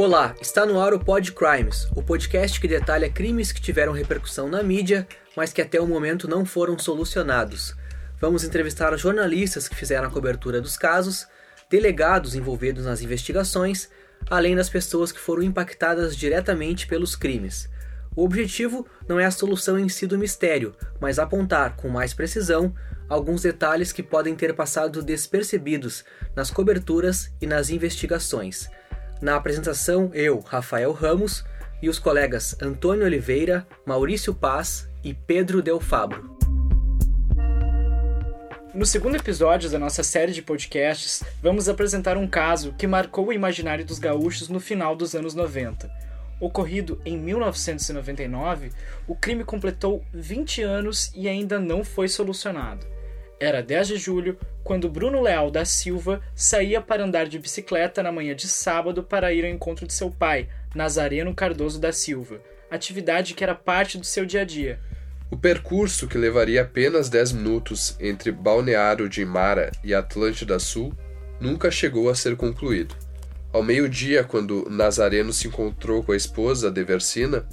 Olá, está no ar o Pod Crimes, o podcast que detalha crimes que tiveram repercussão na mídia, mas que até o momento não foram solucionados. Vamos entrevistar jornalistas que fizeram a cobertura dos casos, delegados envolvidos nas investigações, além das pessoas que foram impactadas diretamente pelos crimes. O objetivo não é a solução em si do mistério, mas apontar com mais precisão alguns detalhes que podem ter passado despercebidos nas coberturas e nas investigações. Na apresentação, eu, Rafael Ramos, e os colegas Antônio Oliveira, Maurício Paz e Pedro Del Fabro. No segundo episódio da nossa série de podcasts, vamos apresentar um caso que marcou o imaginário dos gaúchos no final dos anos 90. Ocorrido em 1999, o crime completou 20 anos e ainda não foi solucionado. Era 10 de julho quando Bruno Leal da Silva saía para andar de bicicleta na manhã de sábado para ir ao encontro de seu pai, Nazareno Cardoso da Silva, atividade que era parte do seu dia a dia. O percurso, que levaria apenas 10 minutos entre Balneário de Imara e Atlântida Sul, nunca chegou a ser concluído. Ao meio-dia, quando Nazareno se encontrou com a esposa, Deversina,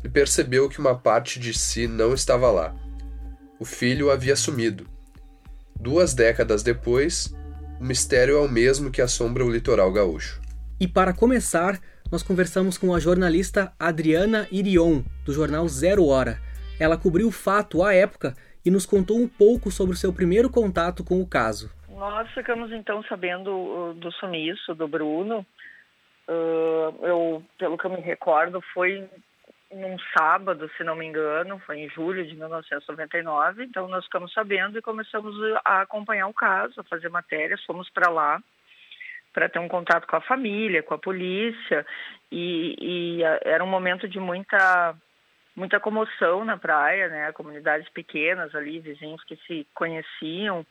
ele percebeu que uma parte de si não estava lá. O filho havia sumido Duas décadas depois, o mistério é o mesmo que assombra o litoral gaúcho. E para começar, nós conversamos com a jornalista Adriana Irion, do jornal Zero Hora. Ela cobriu o fato à época e nos contou um pouco sobre o seu primeiro contato com o caso. Nós ficamos então sabendo uh, do sumiço do Bruno. Uh, eu, pelo que eu me recordo, foi num sábado, se não me engano, foi em julho de 1999. Então nós ficamos sabendo e começamos a acompanhar o caso, a fazer matérias, fomos para lá para ter um contato com a família, com a polícia e, e, era um momento de muita muita comoção na praia, né? Comunidades pequenas ali, vizinhos que se conheciam.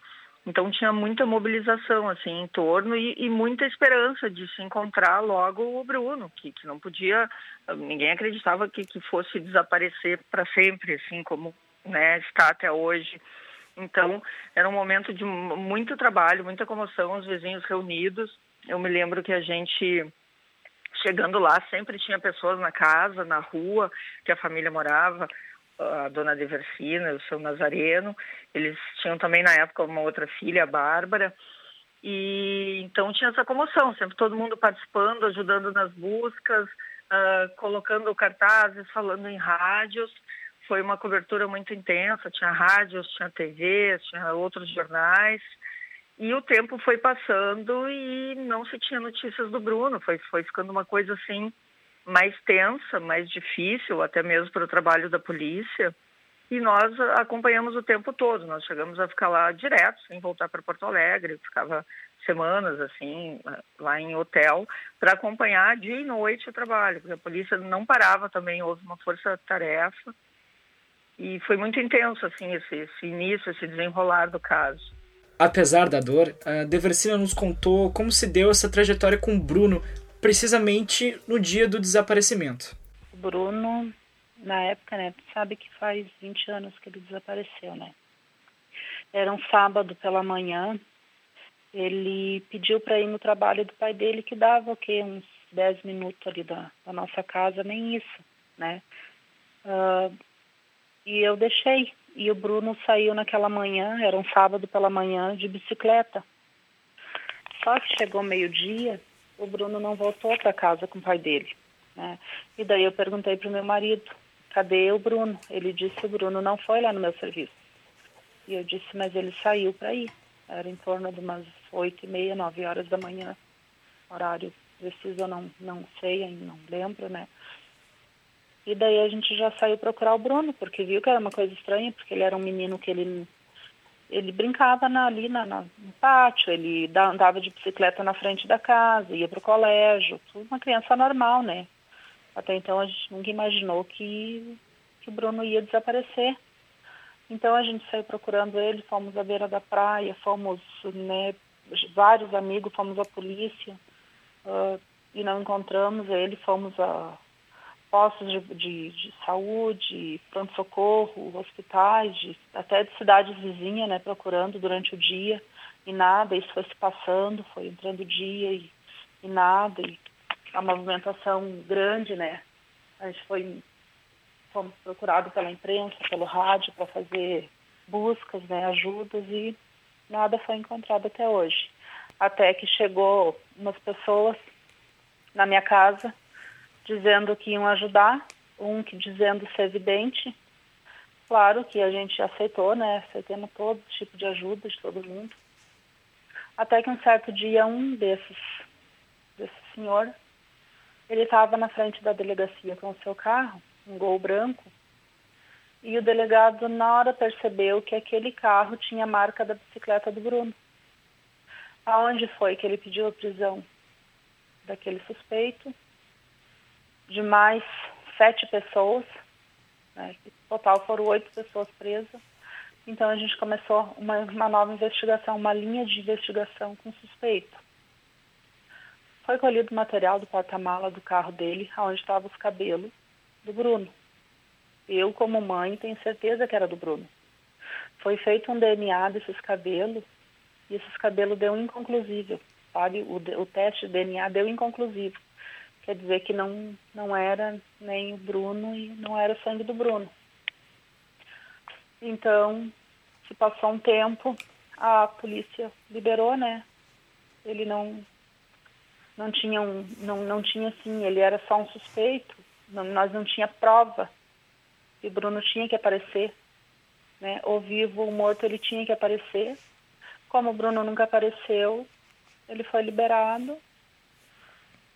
Então tinha muita mobilização assim em torno e, e, muita esperança de se encontrar logo o Bruno, que, que não podia, ninguém acreditava que, que fosse desaparecer para sempre, assim como né, está até hoje. Então era um momento de muito trabalho, muita comoção, os vizinhos reunidos. Eu me lembro que a gente chegando lá sempre tinha pessoas na casa, na rua que a família morava a dona Deversina, o seu Nazareno. Eles tinham também na época uma outra filha, a Bárbara. E então tinha essa comoção, sempre todo mundo participando, ajudando nas buscas, uh, colocando cartazes, falando em rádios. Foi uma cobertura muito intensa, tinha rádios, tinha TV, tinha outros jornais. E o tempo foi passando e não se tinha notícias do Bruno, foi, foi ficando uma coisa assim mais tensa, mais difícil, até mesmo para o trabalho da polícia. E nós acompanhamos o tempo todo. Nós chegamos a ficar lá direto, sem voltar para Porto Alegre. Ficava semanas assim lá em hotel para acompanhar dia e noite o trabalho, porque a polícia não parava também. Houve uma força-tarefa e foi muito intenso assim esse, esse início, esse desenrolar do caso. Apesar da dor, a Deversina nos contou como se deu essa trajetória com o Bruno precisamente no dia do desaparecimento. Bruno, na época, né, sabe que faz 20 anos que ele desapareceu, né? Era um sábado pela manhã, ele pediu para ir no trabalho do pai dele, que dava o quê? Uns 10 minutos ali da, da nossa casa, nem isso, né? Uh, e eu deixei. E o Bruno saiu naquela manhã, era um sábado pela manhã, de bicicleta. Só que chegou meio-dia, o Bruno não voltou para casa com o pai dele. Né? E daí eu perguntei para o meu marido, cadê o Bruno? Ele disse, o Bruno não foi lá no meu serviço. E eu disse, mas ele saiu para ir. Era em torno de umas oito e meia, nove horas da manhã. Horário preciso eu não, não sei, não lembro, né? E daí a gente já saiu procurar o Bruno, porque viu que era uma coisa estranha, porque ele era um menino que ele ele brincava na, ali na, na, no pátio, ele andava de bicicleta na frente da casa, ia para o colégio, tudo uma criança normal, né? Até então a gente nunca imaginou que, que o Bruno ia desaparecer. Então a gente saiu procurando ele, fomos à beira da praia, fomos, né, vários amigos, fomos à polícia uh, e não encontramos ele, fomos a postos de, de, de saúde, pronto-socorro, hospitais, de, até de cidades vizinhas, né, procurando durante o dia, e nada, isso foi se passando, foi entrando o dia e, e nada, e a movimentação grande, né? A gente foi fomos pela imprensa, pelo rádio para fazer buscas, né, ajudas e nada foi encontrado até hoje. Até que chegou umas pessoas na minha casa dizendo que iam ajudar, um que dizendo ser evidente. Claro que a gente aceitou, né? Aceitamos todo tipo de ajuda de todo mundo. Até que um certo dia um desses, desse senhor, ele estava na frente da delegacia com o seu carro, um gol branco, e o delegado na hora percebeu que aquele carro tinha a marca da bicicleta do Bruno. Aonde foi que ele pediu a prisão daquele suspeito, de mais sete pessoas, né, total foram oito pessoas presas. Então a gente começou uma, uma nova investigação, uma linha de investigação com suspeito. Foi colhido material do porta-mala do carro dele, onde estavam os cabelos do Bruno. Eu, como mãe, tenho certeza que era do Bruno. Foi feito um DNA desses cabelos e esses cabelos deu inconclusível. Sabe? O, o teste de DNA deu inconclusivo. Quer dizer que não, não era nem o Bruno e não era o sangue do Bruno. Então, se passou um tempo, a polícia liberou, né? Ele não não tinha um, não, não tinha assim, ele era só um suspeito, não, nós não tinha prova. E o Bruno tinha que aparecer, né? Ou vivo ou morto ele tinha que aparecer. Como o Bruno nunca apareceu, ele foi liberado.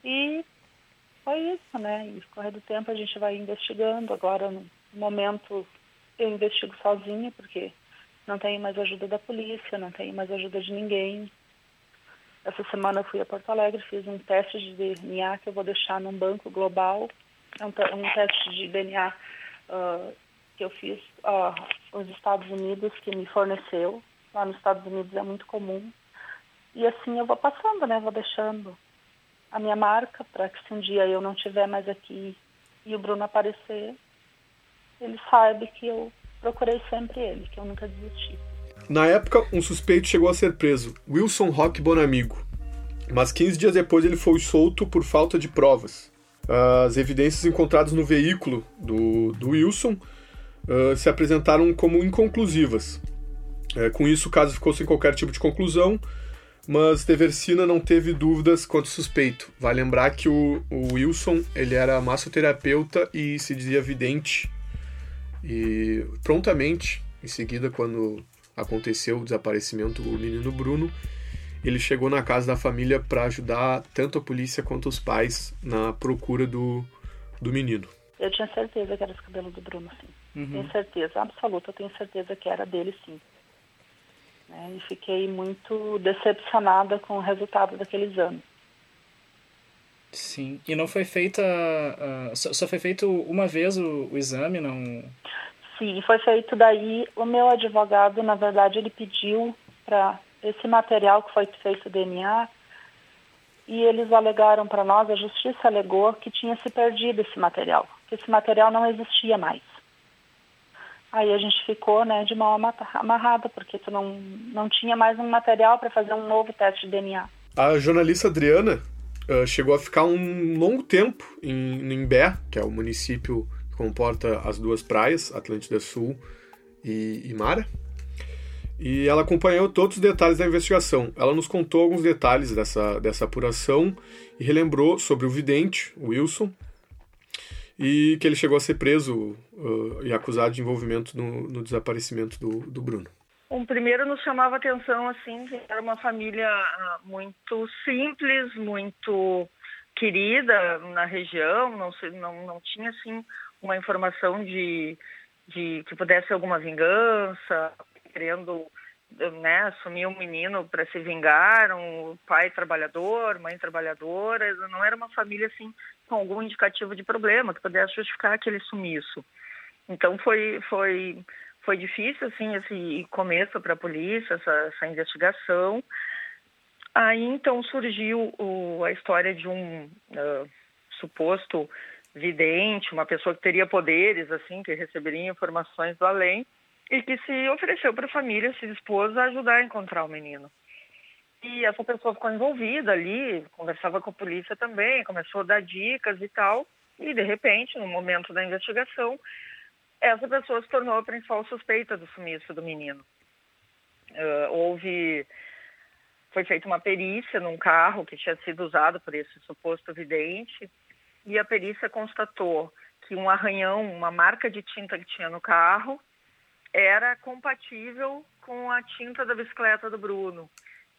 E foi isso, né? E correr do tempo a gente vai investigando. Agora, no momento, eu investigo sozinha, porque não tenho mais ajuda da polícia, não tenho mais ajuda de ninguém. Essa semana eu fui a Porto Alegre, fiz um teste de DNA que eu vou deixar num banco global. É um, um teste de DNA uh, que eu fiz uh, os Estados Unidos, que me forneceu. Lá nos Estados Unidos é muito comum. E assim eu vou passando, né? Vou deixando a minha marca para que se um dia eu não estiver mais aqui e o Bruno aparecer, ele saiba que eu procurei sempre ele, que eu nunca desisti. Na época, um suspeito chegou a ser preso, Wilson Roque Bonamigo. Mas 15 dias depois ele foi solto por falta de provas. As evidências encontradas no veículo do, do Wilson uh, se apresentaram como inconclusivas. Uh, com isso, o caso ficou sem qualquer tipo de conclusão, mas Teversina não teve dúvidas quanto suspeito. Vai lembrar que o, o Wilson ele era massoterapeuta e se dizia vidente. E prontamente, em seguida, quando aconteceu o desaparecimento do menino Bruno, ele chegou na casa da família para ajudar tanto a polícia quanto os pais na procura do, do menino. Eu tinha certeza que era os cabelos do Bruno, sim. Uhum. Tenho certeza absoluta, eu tenho certeza que era dele, sim. Né? E fiquei muito decepcionada com o resultado daquele exame. Sim. E não foi feita. Uh, só, só, foi feito uma vez o, o exame, não? Sim, foi feito daí. O meu advogado, na verdade, ele pediu para esse material que foi feito DNA e eles alegaram para nós, a justiça alegou que tinha se perdido esse material, que esse material não existia mais. Aí a gente ficou né, de mão amarrada, porque tu não, não tinha mais um material para fazer um novo teste de DNA. A jornalista Adriana uh, chegou a ficar um longo tempo em, em Imbé, que é o município comporta as duas praias, Atlântida Sul e, e Mara. E ela acompanhou todos os detalhes da investigação. Ela nos contou alguns detalhes dessa, dessa apuração e relembrou sobre o vidente, Wilson, e que ele chegou a ser preso uh, e acusado de envolvimento no, no desaparecimento do, do Bruno. Um primeiro nos chamava atenção assim que era uma família ah, muito simples, muito querida na região, não, não, não tinha assim uma informação de, de que pudesse alguma vingança, querendo né, assumir um menino para se vingar, um pai trabalhador, mãe trabalhadora, não era uma família assim com algum indicativo de problema que pudesse justificar aquele sumiço. Então foi foi foi difícil assim esse começo para a polícia essa, essa, investigação. Aí então surgiu o, a história de um uh, suposto vidente, uma pessoa que teria poderes, assim, que receberia informações do além, e que se ofereceu para a família, se dispôs a ajudar a encontrar o menino. E essa pessoa ficou envolvida ali, conversava com a polícia também, começou a dar dicas e tal. E, de repente, no momento da investigação, essa pessoa se tornou a principal suspeita do sumiço do menino. Uh, houve. Foi feita uma perícia num carro que tinha sido usado por esse suposto vidente, e a perícia constatou que um arranhão, uma marca de tinta que tinha no carro, era compatível com a tinta da bicicleta do Bruno.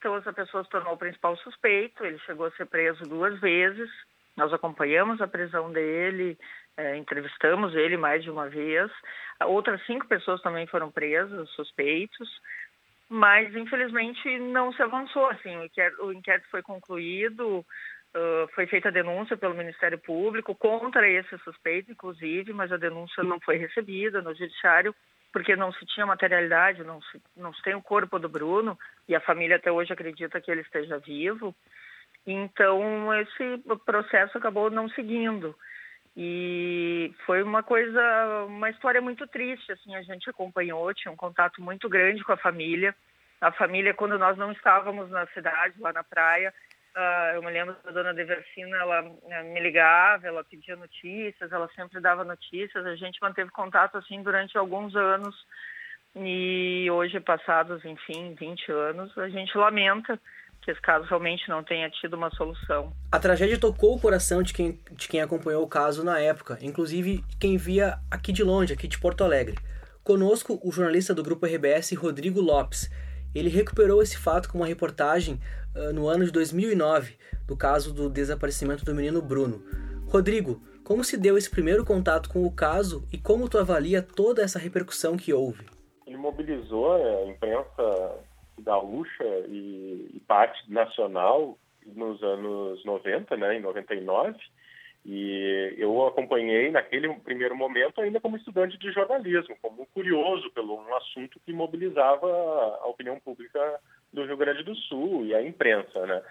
Então, essa pessoa se tornou o principal suspeito, ele chegou a ser preso duas vezes, nós acompanhamos a prisão dele, é, entrevistamos ele mais de uma vez. Outras cinco pessoas também foram presas, suspeitos, mas infelizmente não se avançou. Assim, o inquérito, o inquérito foi concluído, uh, foi feita a denúncia pelo Ministério Público contra esse suspeito, inclusive, mas a denúncia não foi recebida no judiciário porque não se tinha materialidade, não se, não se tem o corpo do Bruno e a família até hoje acredita que ele esteja vivo. Então, esse processo acabou não seguindo. E foi uma coisa, uma história muito triste, assim, a gente acompanhou, tinha um contato muito grande com a família. A família, quando nós não estávamos na cidade, lá na praia, uh, eu me lembro da dona Deversina, ela uh, me ligava, ela pedia notícias, ela sempre dava notícias, a gente manteve contato, assim, durante alguns anos. E hoje, passados, enfim, 20 anos, a gente lamenta que esse caso realmente não tenha tido uma solução. A tragédia tocou o coração de quem, de quem acompanhou o caso na época, inclusive quem via aqui de longe, aqui de Porto Alegre. Conosco, o jornalista do Grupo RBS, Rodrigo Lopes. Ele recuperou esse fato com uma reportagem no ano de 2009, do caso do desaparecimento do menino Bruno. Rodrigo, como se deu esse primeiro contato com o caso e como tu avalia toda essa repercussão que houve? Ele mobilizou a imprensa gaúcha e, e parte nacional nos anos 90, né, em 99, e eu acompanhei naquele primeiro momento ainda como estudante de jornalismo, como curioso pelo um assunto que mobilizava a opinião pública do Rio Grande do Sul e a imprensa, né?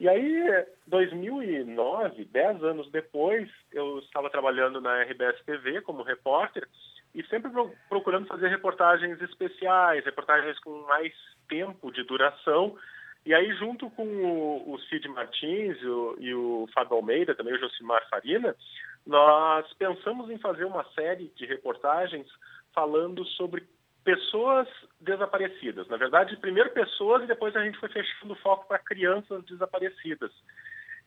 E aí, 2009, dez anos depois, eu estava trabalhando na RBS TV como repórter e sempre procurando fazer reportagens especiais, reportagens com mais tempo de duração. E aí, junto com o, Cid Martins o, e o Fábio Almeida, também o Josimar Farina, nós pensamos em fazer uma série de reportagens falando sobre pessoas desaparecidas. Na verdade, primeiro pessoas e depois a gente foi fechando o foco para crianças desaparecidas.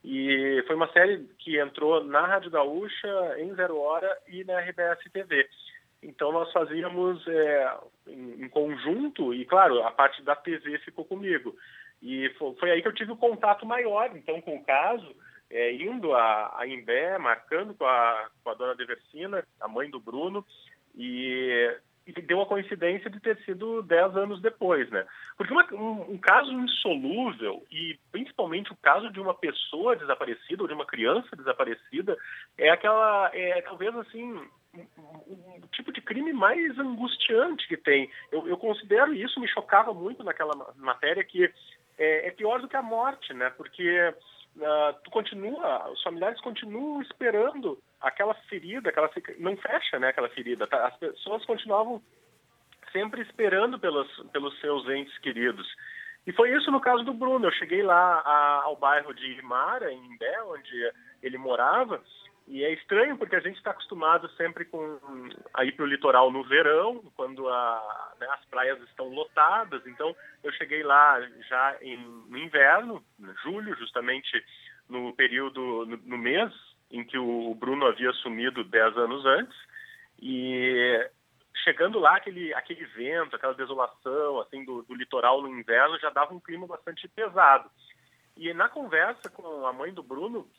E foi uma série que entrou na Rádio Gaúcha, em Zero Hora e na RBS TV. Então nós fazíamos é, em, conjunto, e claro, a parte da TV ficou comigo. E foi, foi, aí que eu tive o contato maior, então, com o caso, é, indo a, a Imbé, marcando com a, com a dona Deversina, a mãe do Bruno, e, e deu a coincidência de ter sido dez anos depois, né? Porque uma, um, um, caso insolúvel, e principalmente o caso de uma pessoa desaparecida ou de uma criança desaparecida, é aquela, é talvez assim, o tipo de crime mais angustiante que tem. Eu, eu, considero isso, me chocava muito naquela matéria, que é, é pior do que a morte, né? Porque uh, tu continua, os familiares continuam esperando aquela ferida, aquela não fecha, né? Aquela ferida. Tá? As pessoas continuavam sempre esperando pelos, pelos seus entes queridos. E foi isso no caso do Bruno. Eu cheguei lá a, ao bairro de Imara, em Imbé, onde ele morava, e é estranho porque a gente está acostumado sempre com a ir para o litoral no verão, quando a, né, as praias estão lotadas. Então eu cheguei lá já em, no inverno, em julho, justamente no período, no, no mês em que o Bruno havia sumido dez anos antes. E chegando lá, aquele, aquele vento, aquela desolação assim do, do litoral no inverno já dava um clima bastante pesado. E na conversa com a mãe do Bruno,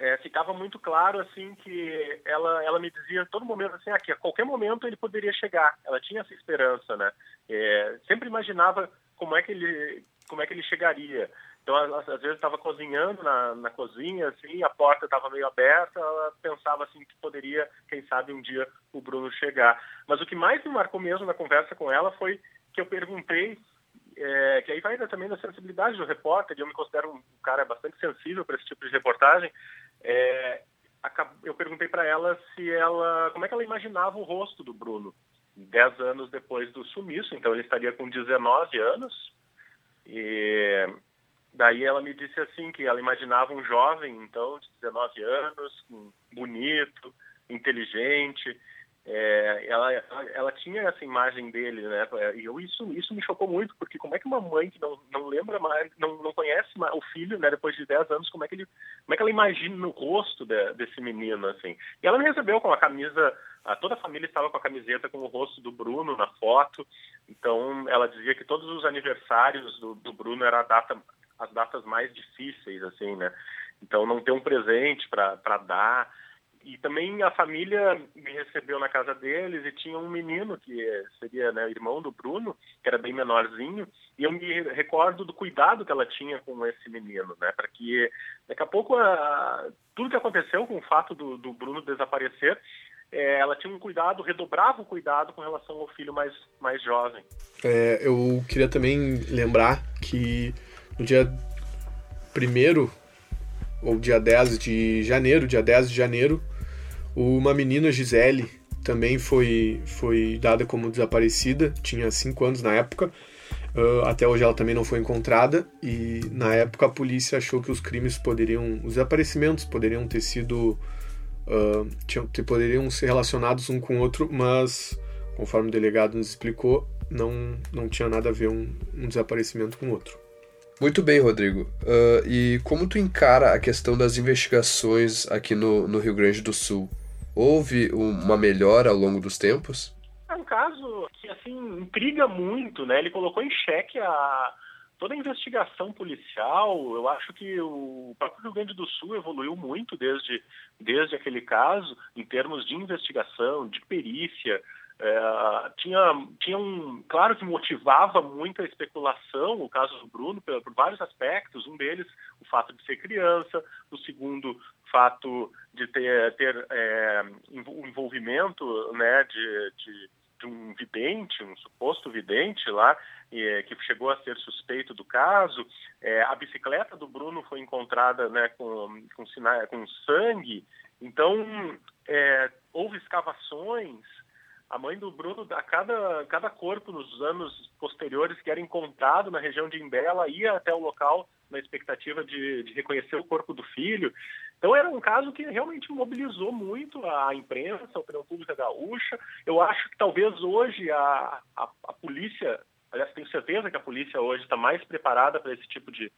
é, ficava muito claro assim que ela ela me dizia todo momento assim aqui a qualquer momento ele poderia chegar ela tinha essa esperança né é, sempre imaginava como é que ele como é que ele chegaria então às, vezes estava cozinhando na, na cozinha assim a porta estava meio aberta ela pensava assim que poderia quem sabe um dia o Bruno chegar. Mas o que mais me marcou mesmo na conversa com ela foi que eu perguntei é, que aí vai também da sensibilidade do repórter, e eu me considero um cara bastante sensível para esse tipo de reportagem, é, eu perguntei para ela se ela, como é que ela imaginava o rosto do Bruno, dez anos depois do sumiço, então ele estaria com 19 anos, E daí ela me disse assim que ela imaginava um jovem, então, de 19 anos, bonito, inteligente, é, ela, ela, tinha essa imagem dele, né? E eu, isso, isso me chocou muito, porque como é que uma mãe que não, não lembra mais, não, não conhece mais o filho, né? Depois de 10 anos, como é que ele, como é que ela imagina o rosto de, desse menino, assim? E ela me recebeu com a camisa, toda a família estava com a camiseta com o rosto do Bruno na foto. Então, ela dizia que todos os aniversários do, do Bruno era a data, as datas mais difíceis, assim, né? Então, não ter um presente para dar e também a família me recebeu na casa deles e tinha um menino que seria né, irmão do Bruno, que era bem menorzinho, e eu me recordo do cuidado que ela tinha com esse menino, né, para que daqui a pouco a, tudo que aconteceu com o fato do, do Bruno desaparecer, é, ela tinha um cuidado, redobrava o cuidado com relação ao filho mais, mais jovem. É, eu queria também lembrar que no dia primeiro ou dia 10 de janeiro, dia 10 de janeiro, uma menina, Gisele, também foi, foi dada como desaparecida, tinha 5 anos na época. Uh, até hoje ela também não foi encontrada e na época a polícia achou que os crimes poderiam, os desaparecimentos poderiam ter sido, uh, tinham, poderiam ser relacionados um com o outro, mas conforme o delegado nos explicou, não, não tinha nada a ver um, um desaparecimento com o outro. Muito bem, Rodrigo. Uh, e como tu encara a questão das investigações aqui no, no Rio Grande do Sul? Houve uma melhora ao longo dos tempos? É um caso que assim intriga muito, né? Ele colocou em xeque a toda a investigação policial. Eu acho que o próprio Rio Grande do Sul evoluiu muito desde desde aquele caso em termos de investigação, de perícia. É, tinha, tinha um, claro que motivava muito a especulação o caso do Bruno por, por, vários aspectos. Um deles, o fato de ser criança. O segundo, o fato de ter, ter é, envolvimento né, de, de, de, um vidente, um suposto vidente lá, e, que chegou a ser suspeito do caso. É, a bicicleta do Bruno foi encontrada né, com, com, sinais, com sangue. Então, é, houve escavações a mãe do Bruno, a cada, cada corpo nos anos posteriores que era encontrado na região de Imbé, ela ia até o local na expectativa de, de, reconhecer o corpo do filho. Então era um caso que realmente mobilizou muito a imprensa, a opinião pública gaúcha. Eu acho que talvez hoje a, a, a polícia, aliás, tenho certeza que a polícia hoje está mais preparada para esse tipo de,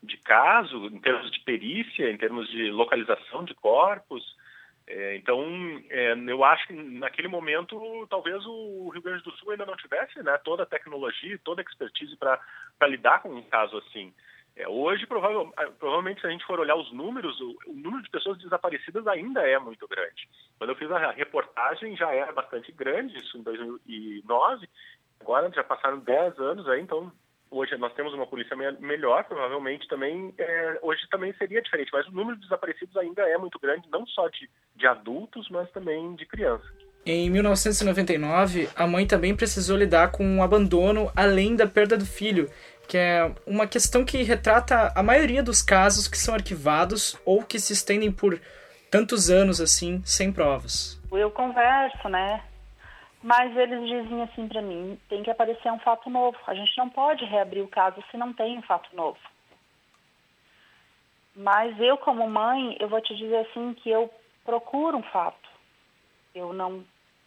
de caso, em termos de perícia, em termos de localização de corpos. É, então, é, eu acho que naquele momento, talvez o Rio Grande do Sul ainda não tivesse né, toda a tecnologia, toda a expertise para lidar com um caso assim. É, hoje, provável, provavelmente, se a gente for olhar os números, o, o, número de pessoas desaparecidas ainda é muito grande. Quando eu fiz a reportagem, já era bastante grande, isso em 2009. Agora já passaram 10 anos aí, então hoje nós temos uma polícia melhor, provavelmente também é, hoje também seria diferente, mas o número de desaparecidos ainda é muito grande, não só de, de adultos, mas também de crianças. Em 1999, a mãe também precisou lidar com o um abandono além da perda do filho, que é uma questão que retrata a maioria dos casos que são arquivados ou que se estendem por tantos anos assim, sem provas. Eu converso, né, mas eles diziam assim para mim: tem que aparecer um fato novo. A gente não pode reabrir o caso se não tem um fato novo. Mas eu, como mãe, eu vou te dizer assim que eu procuro um fato. Eu não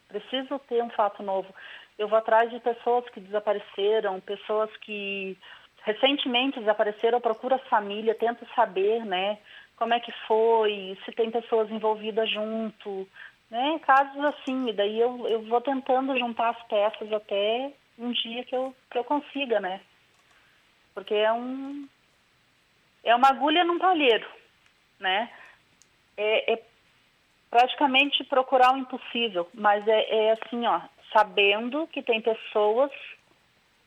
preciso ter um fato novo. Eu vou atrás de pessoas que desapareceram, pessoas que recentemente desapareceram, eu procuro a família, tento saber, né, como é que foi, se tem pessoas envolvidas junto, né? Casos assim, e daí eu, eu vou tentando juntar as peças até um dia que eu, que eu consiga, né? Porque é um é uma agulha num palheiro, né? É, é praticamente procurar o impossível, mas é, é assim, ó, sabendo que tem pessoas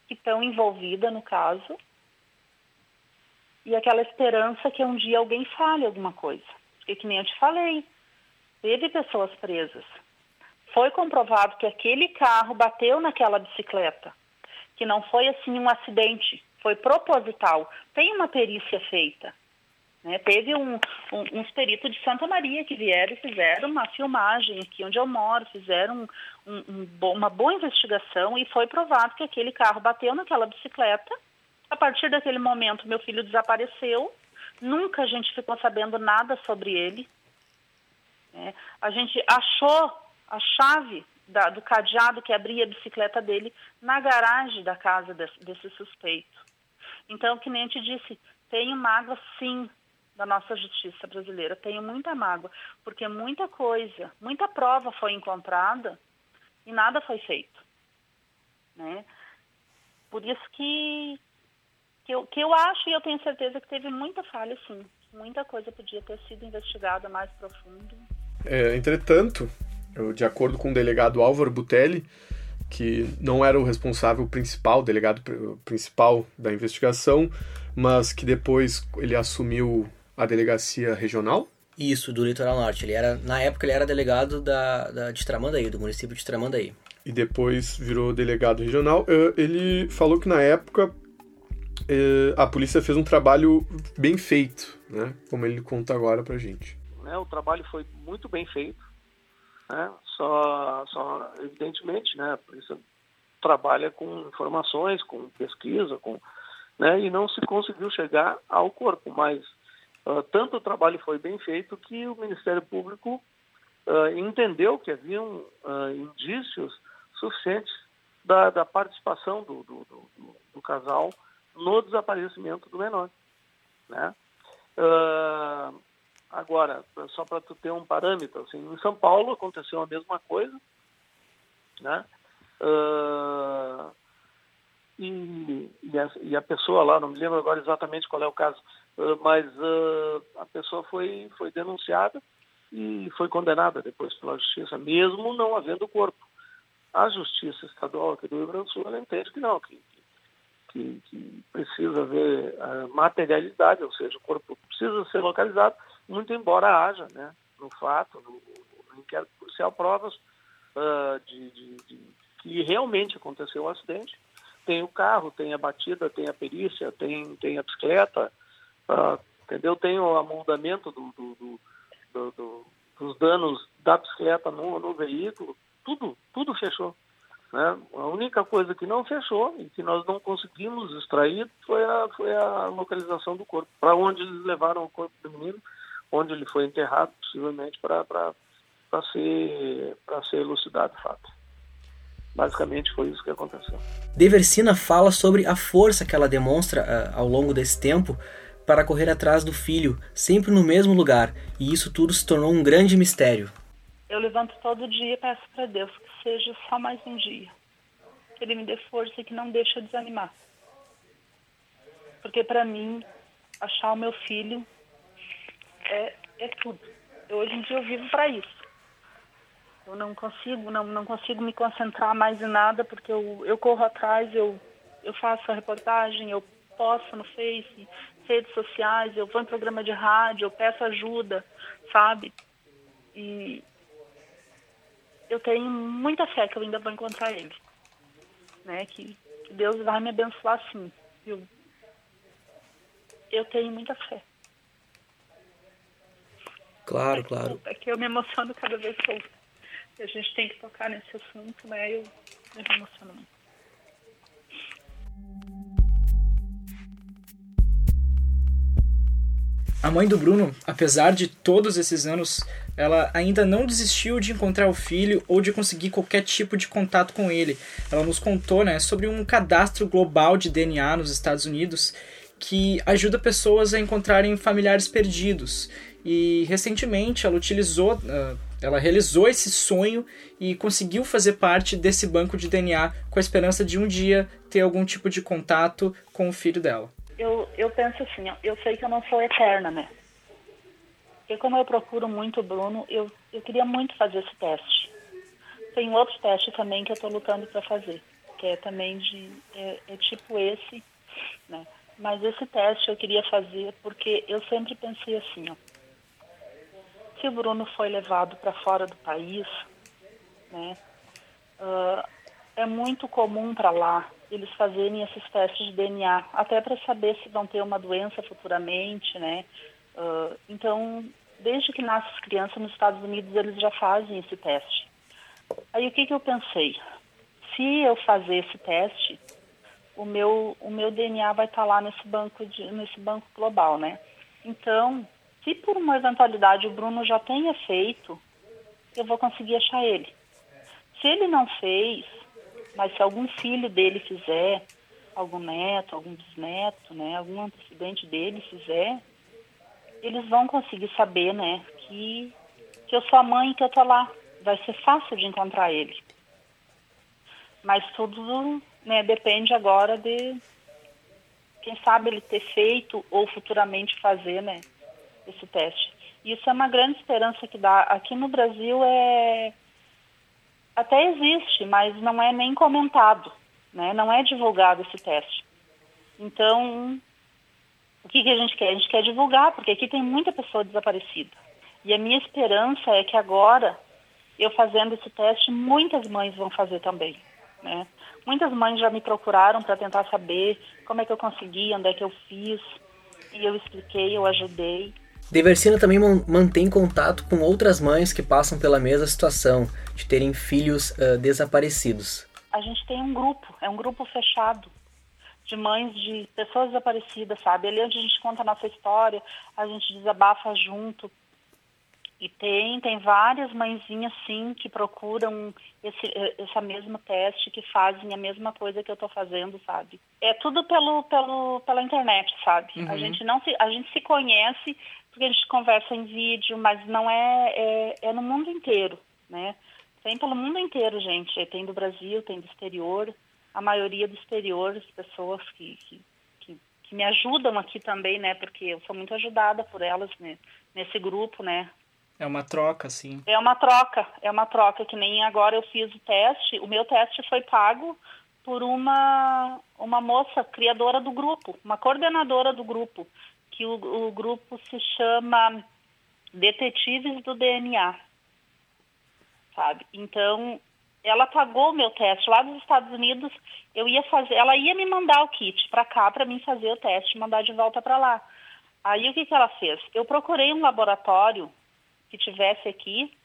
que estão envolvidas no caso e aquela esperança que um dia alguém fale alguma coisa. Porque que nem eu te falei, teve pessoas presas. Foi comprovado que aquele carro bateu naquela bicicleta, que não foi assim um acidente, foi proposital. Tem uma perícia feita. Né? Teve um, um, uns peritos de Santa Maria que vieram e fizeram uma filmagem aqui onde eu moro, fizeram um, uma boa investigação e foi provado que aquele carro bateu naquela bicicleta, A partir daquele momento, meu filho desapareceu. Nunca a gente ficou sabendo nada sobre ele. É, a gente achou a chave da, do cadeado que abria a bicicleta dele na garagem da casa desse, desse suspeito. Então, que nem disse, tenho mágoa sim da nossa justiça brasileira, tenho muita mágoa, porque muita coisa, muita prova foi encontrada e nada foi feito. Né? Por isso que, que, eu, que eu acho e eu tenho certeza que teve muita falha, sim. Muita coisa podia ter sido investigada mais profundo. É, entretanto, eu, de acordo com o delegado Álvaro Butelli, que não era o responsável principal, o delegado principal da investigação, mas que depois ele assumiu a delegacia regional. Isso, do Litoral Norte. Ele era, na época ele era delegado da, da, de Tramandaí, do município de Tramandaí. E depois virou delegado regional. Eh, ele falou que na época eh, a polícia fez um trabalho bem feito, né? Como ele conta agora pra gente. Né, o trabalho foi muito bem feito né? Só, só, evidentemente, né, a polícia trabalha com informações, com pesquisa, com, né, e não se conseguiu chegar ao corpo, mas uh, tanto o trabalho foi bem feito que o Ministério Público uh, entendeu que haviam uh, indícios suficientes da, da participação do, do, do, do, casal no desaparecimento do menor. Né? Uh, Agora, só para tu ter um parâmetro, assim, em São Paulo aconteceu a mesma coisa, né? Uh, e, e, a, e, a, pessoa lá, não me lembro agora exatamente qual é o caso, uh, mas uh, a pessoa foi, foi denunciada e foi condenada depois pela justiça, mesmo não havendo corpo. A justiça estadual aqui do Rio Grande do Sul entende que não, que, que, que precisa haver materialidade, ou seja, o corpo precisa ser localizado muito embora haja, né, no fato, no, no inquérito policial, provas uh, de, de, de, que realmente aconteceu o acidente. Tem o carro, tem a batida, tem a perícia, tem, tem a bicicleta, uh, entendeu? Tem o amoldamento do, do, do, dos danos da bicicleta no, no veículo, tudo, tudo fechou. Né? A única coisa que não fechou e que nós não conseguimos extrair foi a, foi a localização do corpo. Para onde eles levaram o corpo do menino, onde ele foi enterrado, possivelmente para ser, ser elucidado o fato. Basicamente foi isso que aconteceu. Deversina fala sobre a força que ela demonstra uh, ao longo desse tempo para correr atrás do filho, sempre no mesmo lugar, e isso tudo se tornou um grande mistério. Eu levanto todo dia e peço para Deus que seja só mais um dia. Que Ele me dê força e que não deixe eu desanimar. Porque para mim, achar o meu filho é, é tudo. Hoje em dia eu vivo para isso. Eu não consigo, não, não consigo me concentrar mais em nada porque eu, eu corro atrás, eu, eu faço a reportagem, eu posto no Face, redes sociais, eu vou em programa de rádio, eu peço ajuda, sabe? E eu tenho muita fé que eu ainda vou encontrar ele. Né? Que, que Deus vai me abençoar sim. Eu, eu tenho muita fé. Claro, é claro. É que eu me emociono cada vez que eu, a gente tem que tocar nesse assunto, né? Eu, eu me emociono muito. A mãe do Bruno, apesar de todos esses anos, ela ainda não desistiu de encontrar o filho ou de conseguir qualquer tipo de contato com ele. Ela nos contou né, sobre um cadastro global de DNA nos Estados Unidos que ajuda pessoas a encontrarem familiares perdidos. E recentemente ela utilizou, uh, ela realizou esse sonho e conseguiu fazer parte desse banco de DNA com a esperança de um dia ter algum tipo de contato com o filho dela. Eu, eu penso assim, eu sei que eu não sou eterna, né? Porque como eu procuro muito o Bruno, eu, eu queria muito fazer esse teste. Tem outro teste também que eu estou lutando para fazer, que é também de é, é tipo esse, né? Mas esse teste eu queria fazer porque eu sempre pensei assim, ó, que o Bruno foi levado para fora do país, né, uh, é muito comum para lá eles fazerem esses testes de DNA, até para saber se vão ter uma doença futuramente, né? Uh, então, desde que nascem as crianças nos Estados Unidos, eles já fazem esse teste. Aí o que, que eu pensei? Se eu fazer esse teste, o meu, o meu DNA vai estar tá lá nesse banco, de, nesse banco global, né? Então, se por uma eventualidade o Bruno já tenha feito, eu vou conseguir achar ele. Se ele não fez, mas se algum filho dele fizer, algum neto, algum bisneto, né, algum antecedente dele fizer, eles vão conseguir saber, né, que, que eu sou a mãe que eu tô lá. Vai ser fácil de encontrar ele. Mas tudo né, depende agora de quem sabe ele ter feito ou futuramente fazer né, esse teste. Isso é uma grande esperança que dá. Aqui no Brasil é até existe, mas não é nem comentado, né? Não é divulgado esse teste. Então, o que, que a gente quer? A gente quer divulgar, porque aqui tem muita pessoa desaparecida. E a minha esperança é que agora, eu fazendo esse teste, muitas mães vão fazer também, né? Muitas mães já me procuraram para tentar saber como é que eu consegui, onde é que eu fiz. E eu expliquei, eu ajudei. Deversina também mantém contato com outras mães que passam pela mesma situação, de terem filhos uh, desaparecidos. A gente tem um grupo, é um grupo fechado de mães de pessoas desaparecidas, sabe? Ali onde a gente conta a nossa história, a gente desabafa junto, e tem, tem várias mãezinhas, sim, que procuram esse, essa mesma teste, que fazem a mesma coisa que eu estou fazendo, sabe? É tudo pelo, pelo, pela internet, sabe? Uhum. A, gente não se, a gente se conhece porque a gente conversa em vídeo, mas não é, é, é no mundo inteiro, né? Tem pelo mundo inteiro, gente. Tem do Brasil, tem do exterior. A maioria do exterior, as pessoas que, que, que, que me ajudam aqui também, né? Porque eu sou muito ajudada por elas né? nesse grupo, né? É uma troca, sim. É uma troca, é uma troca, que nem agora eu fiz o teste, o meu teste foi pago por uma, uma moça criadora do grupo, uma coordenadora do grupo, que o, o grupo se chama Detetives do DNA, sabe? Então, ela pagou o meu teste lá dos Estados Unidos, eu ia fazer, ela ia me mandar o kit para cá para mim fazer o teste mandar de volta para lá. Aí o que, que ela fez? Eu procurei um laboratório que tivesse aqui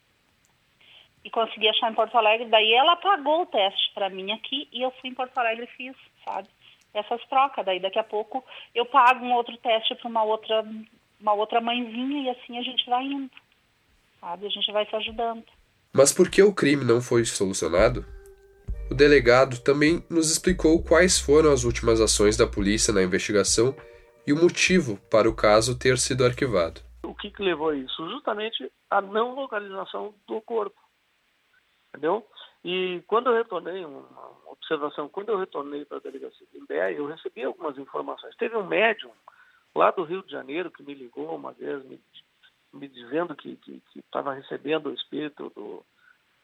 e consegui achar em Porto Alegre. Daí ela pagou o teste para mim aqui e eu fui em Porto Alegre e fiz, sabe? Essas trocas. Daí daqui a pouco eu pago um outro teste para uma outra, uma outra mãezinha e assim a gente vai indo, sabe? A gente vai se ajudando. Mas por que o crime não foi solucionado? O delegado também nos explicou quais foram as últimas ações da polícia na investigação e o motivo para o caso ter sido arquivado o que, que levou a isso? Justamente a não localização do corpo. Entendeu? E quando eu retornei, uma observação, quando eu retornei para a delegacia de Imbé, eu recebi algumas informações. Teve um médium lá do Rio de Janeiro que me ligou uma vez, me, me dizendo que estava recebendo o espírito do,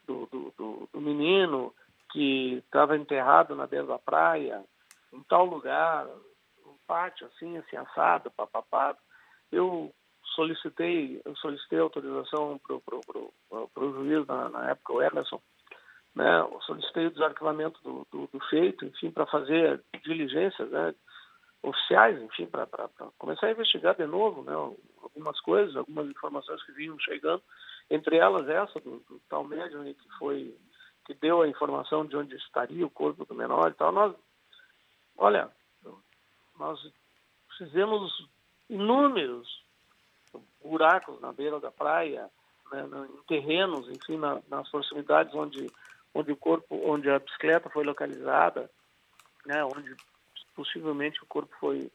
do, do, do, do menino que estava enterrado na beira da praia, em tal lugar, um pátio assim, assim assado, papapá. Eu solicitei, eu solicitei autorização para o juiz na, na, época, o Emerson, né, solicitei o desarquivamento do, do, do feito, enfim, para fazer diligências né, oficiais, enfim, para começar a investigar de novo né, algumas coisas, algumas informações que vinham chegando, entre elas essa do, do tal médium que foi que deu a informação de onde estaria o corpo do menor e tal. Nós, olha, nós fizemos inúmeros buracos na beira da praia, né, em terrenos, enfim, na, nas proximidades onde, onde o corpo, onde a bicicleta foi localizada, né, onde possivelmente o corpo foi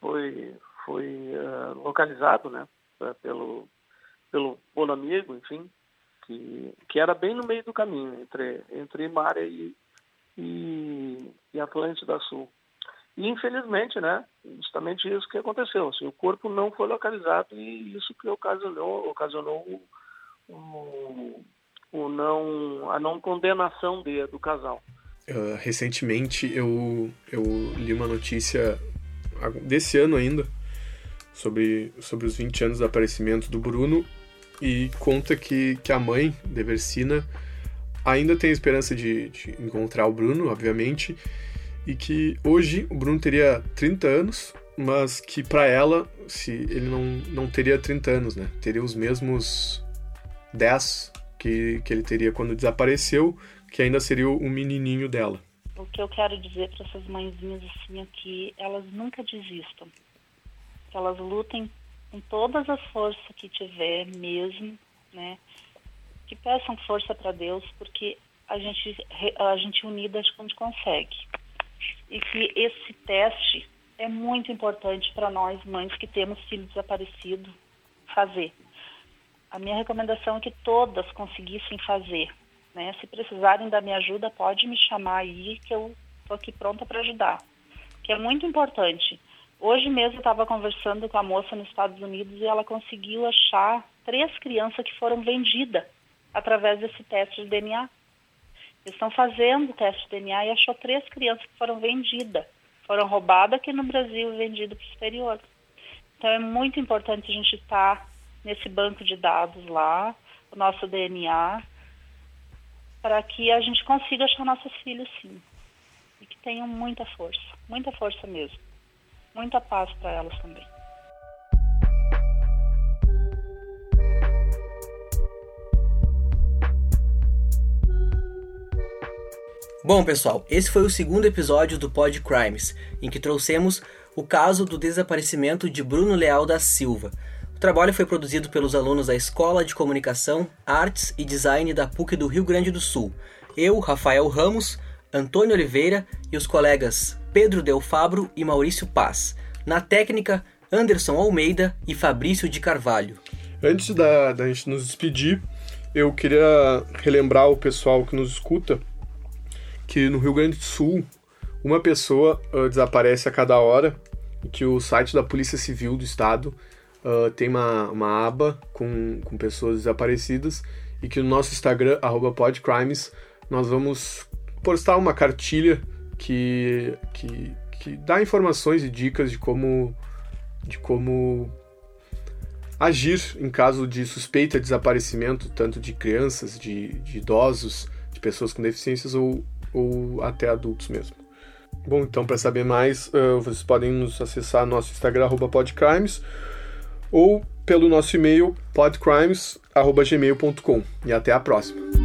foi foi uh, localizado, né, pelo pelo bom amigo, enfim, que que era bem no meio do caminho entre entre Maré e e, e Atlântida Sul. E infelizmente, né, justamente isso que aconteceu. Assim, o corpo não foi localizado e isso que ocasionou, ocasionou o, o, não, a não condenação de, do casal. Uh, recentemente eu, eu li uma notícia desse ano ainda sobre, sobre os 20 anos do aparecimento do Bruno e conta que, que a mãe, Deversina, ainda tem esperança de, de encontrar o Bruno, obviamente, e que hoje o Bruno teria 30 anos, mas que para ela, se ele não, não teria 30 anos, né? Teria os mesmos 10 que, que ele teria quando desapareceu, que ainda seria o menininho dela. o que eu quero dizer para essas mãezinhas assim é que elas nunca desistam. Que elas lutem com todas as forças que tiver mesmo, né? Que peçam força para Deus, porque a gente a gente unida a gente consegue. E que esse teste é muito importante para nós mães que temos filho desaparecido fazer. A minha recomendação é que todas conseguissem fazer, né? Se precisarem da minha ajuda, pode me chamar aí que eu estou aqui pronta para ajudar. Que é muito importante. Hoje mesmo eu estava conversando com a moça nos Estados Unidos e ela conseguiu achar três crianças que foram vendidas através desse teste de DNA. Eles estão fazendo o teste de DNA e achou três crianças que foram vendidas. Foram roubadas aqui no Brasil e vendidas para o exterior. Então é muito importante a gente estar tá nesse banco de dados lá, o nosso DNA, para que a gente consiga achar nossos filhos sim. E que tenham muita força, muita força mesmo. Muita paz para elas também. Bom, pessoal, esse foi o segundo episódio do Pod Crimes, em que trouxemos o caso do desaparecimento de Bruno Leal da Silva. Trabalho foi produzido pelos alunos da Escola de Comunicação, Artes e Design da PUC do Rio Grande do Sul. Eu, Rafael Ramos, Antônio Oliveira e os colegas Pedro Del Fabro e Maurício Paz. Na técnica, Anderson Almeida e Fabrício de Carvalho. Antes da, da gente nos despedir, eu queria relembrar o pessoal que nos escuta que no Rio Grande do Sul uma pessoa uh, desaparece a cada hora e que o site da Polícia Civil do Estado uh, tem uma, uma aba com, com pessoas desaparecidas e que no nosso Instagram, podcrimes, nós vamos postar uma cartilha que, que, que dá informações e dicas de como, de como agir em caso de suspeita de desaparecimento, tanto de crianças, de, de idosos, de pessoas com deficiências ou ou até adultos mesmo. Bom, então para saber mais, uh, vocês podem nos acessar no nosso Instagram, podcrimes, ou pelo nosso e-mail, podcrimes.gmail.com. E até a próxima!